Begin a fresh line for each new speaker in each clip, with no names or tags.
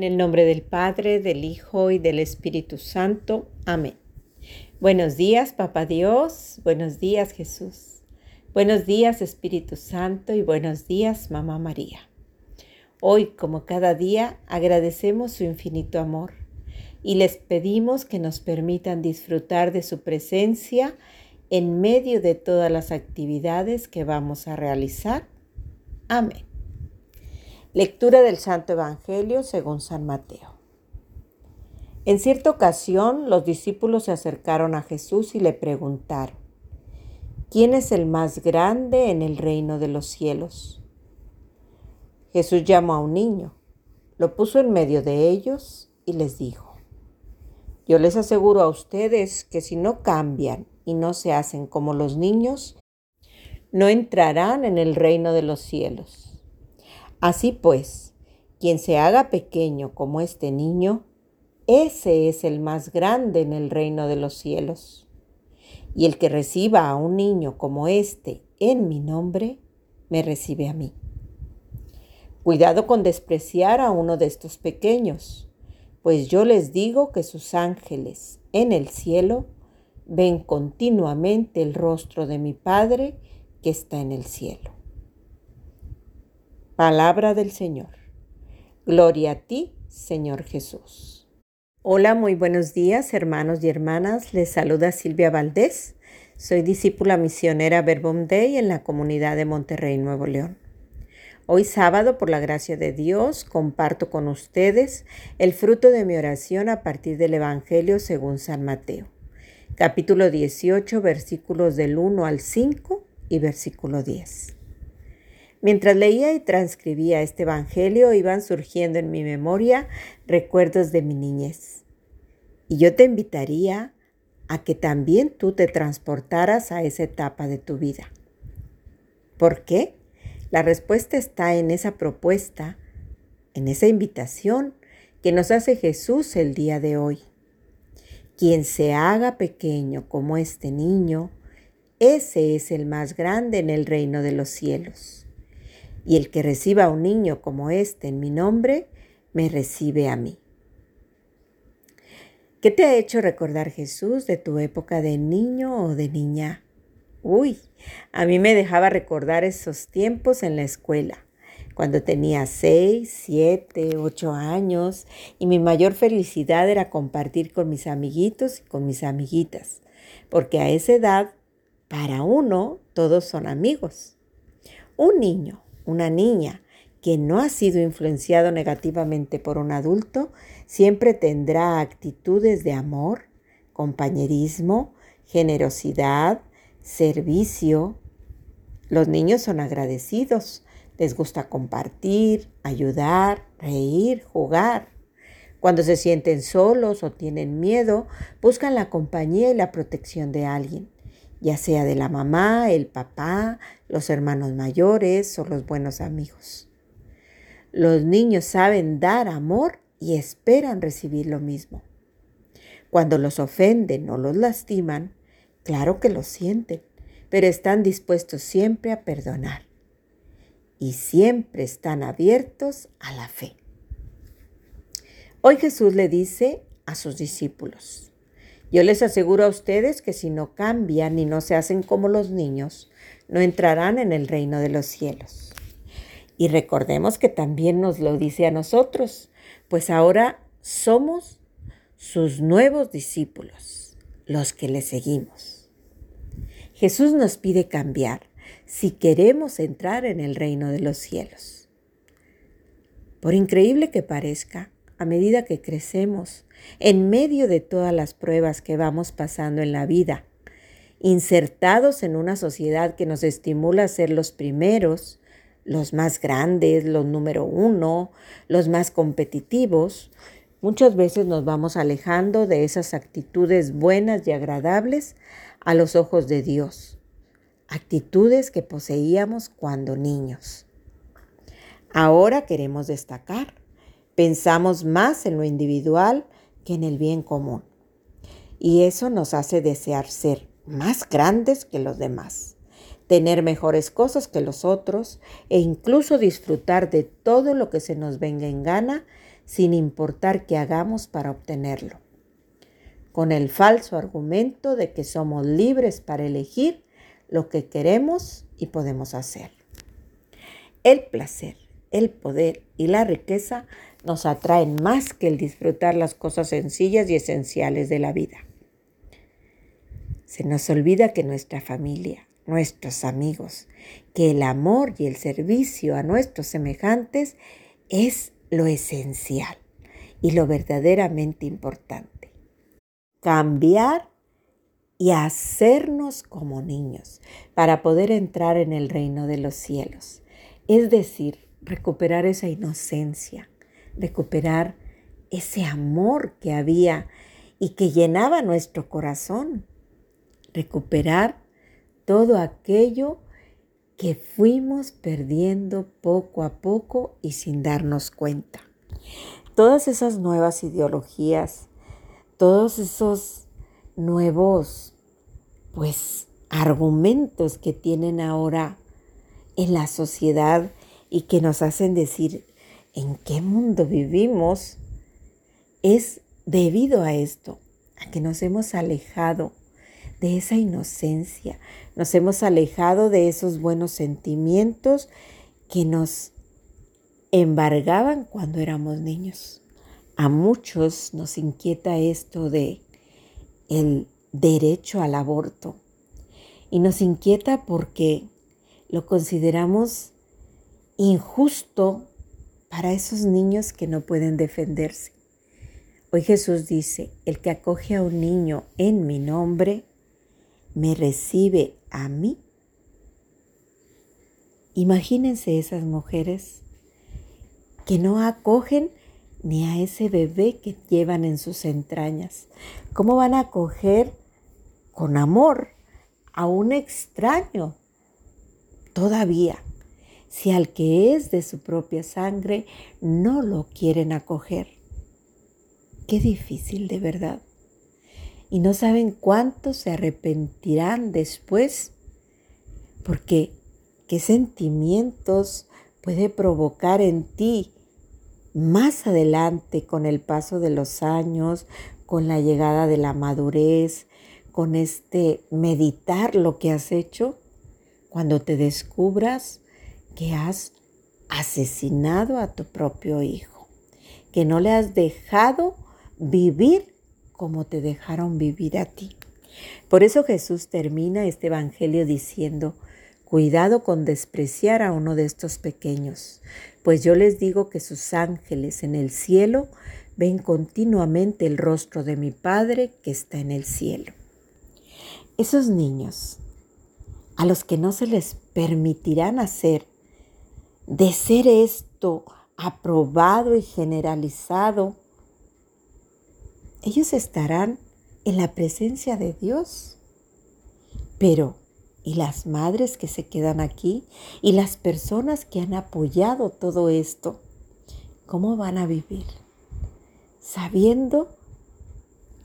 En el nombre del Padre, del Hijo y del Espíritu Santo. Amén. Buenos días, Papá Dios. Buenos días, Jesús. Buenos días, Espíritu Santo. Y buenos días, Mamá María. Hoy, como cada día, agradecemos su infinito amor y les pedimos que nos permitan disfrutar de su presencia en medio de todas las actividades que vamos a realizar. Amén. Lectura del Santo Evangelio según San Mateo. En cierta ocasión los discípulos se acercaron a Jesús y le preguntaron, ¿quién es el más grande en el reino de los cielos? Jesús llamó a un niño, lo puso en medio de ellos y les dijo, yo les aseguro a ustedes que si no cambian y no se hacen como los niños, no entrarán en el reino de los cielos. Así pues, quien se haga pequeño como este niño, ese es el más grande en el reino de los cielos. Y el que reciba a un niño como este en mi nombre, me recibe a mí. Cuidado con despreciar a uno de estos pequeños, pues yo les digo que sus ángeles en el cielo ven continuamente el rostro de mi Padre que está en el cielo. Palabra del Señor. Gloria a ti, Señor Jesús. Hola, muy buenos días, hermanos y hermanas. Les saluda Silvia Valdés. Soy discípula misionera Verbum Dei en la comunidad de Monterrey, Nuevo León. Hoy sábado, por la gracia de Dios, comparto con ustedes el fruto de mi oración a partir del Evangelio según San Mateo, capítulo 18, versículos del 1 al 5 y versículo 10. Mientras leía y transcribía este Evangelio, iban surgiendo en mi memoria recuerdos de mi niñez. Y yo te invitaría a que también tú te transportaras a esa etapa de tu vida. ¿Por qué? La respuesta está en esa propuesta, en esa invitación que nos hace Jesús el día de hoy. Quien se haga pequeño como este niño, ese es el más grande en el reino de los cielos y el que reciba a un niño como este en mi nombre, me recibe a mí. ¿Qué te ha hecho recordar Jesús de tu época de niño o de niña? Uy, a mí me dejaba recordar esos tiempos en la escuela, cuando tenía seis, siete, ocho años y mi mayor felicidad era compartir con mis amiguitos y con mis amiguitas, porque a esa edad, para uno, todos son amigos. Un niño una niña que no ha sido influenciado negativamente por un adulto, siempre tendrá actitudes de amor, compañerismo, generosidad, servicio. Los niños son agradecidos, les gusta compartir, ayudar, reír, jugar. Cuando se sienten solos o tienen miedo, buscan la compañía y la protección de alguien ya sea de la mamá, el papá, los hermanos mayores o los buenos amigos. Los niños saben dar amor y esperan recibir lo mismo. Cuando los ofenden o los lastiman, claro que lo sienten, pero están dispuestos siempre a perdonar y siempre están abiertos a la fe. Hoy Jesús le dice a sus discípulos, yo les aseguro a ustedes que si no cambian y no se hacen como los niños, no entrarán en el reino de los cielos. Y recordemos que también nos lo dice a nosotros, pues ahora somos sus nuevos discípulos, los que le seguimos. Jesús nos pide cambiar si queremos entrar en el reino de los cielos. Por increíble que parezca, a medida que crecemos, en medio de todas las pruebas que vamos pasando en la vida, insertados en una sociedad que nos estimula a ser los primeros, los más grandes, los número uno, los más competitivos, muchas veces nos vamos alejando de esas actitudes buenas y agradables a los ojos de Dios, actitudes que poseíamos cuando niños. Ahora queremos destacar Pensamos más en lo individual que en el bien común. Y eso nos hace desear ser más grandes que los demás, tener mejores cosas que los otros e incluso disfrutar de todo lo que se nos venga en gana sin importar qué hagamos para obtenerlo, con el falso argumento de que somos libres para elegir lo que queremos y podemos hacer. El placer, el poder y la riqueza nos atraen más que el disfrutar las cosas sencillas y esenciales de la vida. Se nos olvida que nuestra familia, nuestros amigos, que el amor y el servicio a nuestros semejantes es lo esencial y lo verdaderamente importante. Cambiar y hacernos como niños para poder entrar en el reino de los cielos. Es decir, recuperar esa inocencia, recuperar ese amor que había y que llenaba nuestro corazón, recuperar todo aquello que fuimos perdiendo poco a poco y sin darnos cuenta. Todas esas nuevas ideologías, todos esos nuevos, pues, argumentos que tienen ahora en la sociedad y que nos hacen decir en qué mundo vivimos, es debido a esto, a que nos hemos alejado de esa inocencia, nos hemos alejado de esos buenos sentimientos que nos embargaban cuando éramos niños. A muchos nos inquieta esto de el derecho al aborto y nos inquieta porque lo consideramos injusto para esos niños que no pueden defenderse. Hoy Jesús dice, el que acoge a un niño en mi nombre, me recibe a mí. Imagínense esas mujeres que no acogen ni a ese bebé que llevan en sus entrañas. ¿Cómo van a acoger con amor a un extraño todavía si al que es de su propia sangre no lo quieren acoger? Qué difícil de verdad y no saben cuánto se arrepentirán después, porque qué sentimientos puede provocar en ti más adelante con el paso de los años, con la llegada de la madurez, con este meditar lo que has hecho, cuando te descubras que has asesinado a tu propio hijo, que no le has dejado vivir como te dejaron vivir a ti. Por eso Jesús termina este Evangelio diciendo, cuidado con despreciar a uno de estos pequeños, pues yo les digo que sus ángeles en el cielo ven continuamente el rostro de mi Padre que está en el cielo. Esos niños a los que no se les permitirá nacer, de ser esto aprobado y generalizado, ellos estarán en la presencia de Dios. Pero, ¿y las madres que se quedan aquí? ¿Y las personas que han apoyado todo esto? ¿Cómo van a vivir? Sabiendo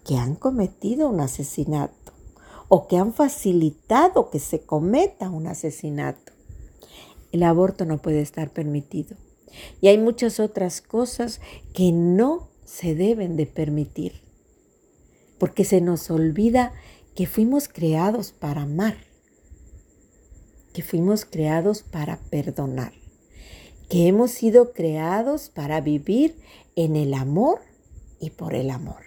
que han cometido un asesinato o que han facilitado que se cometa un asesinato. El aborto no puede estar permitido. Y hay muchas otras cosas que no se deben de permitir porque se nos olvida que fuimos creados para amar, que fuimos creados para perdonar, que hemos sido creados para vivir en el amor y por el amor.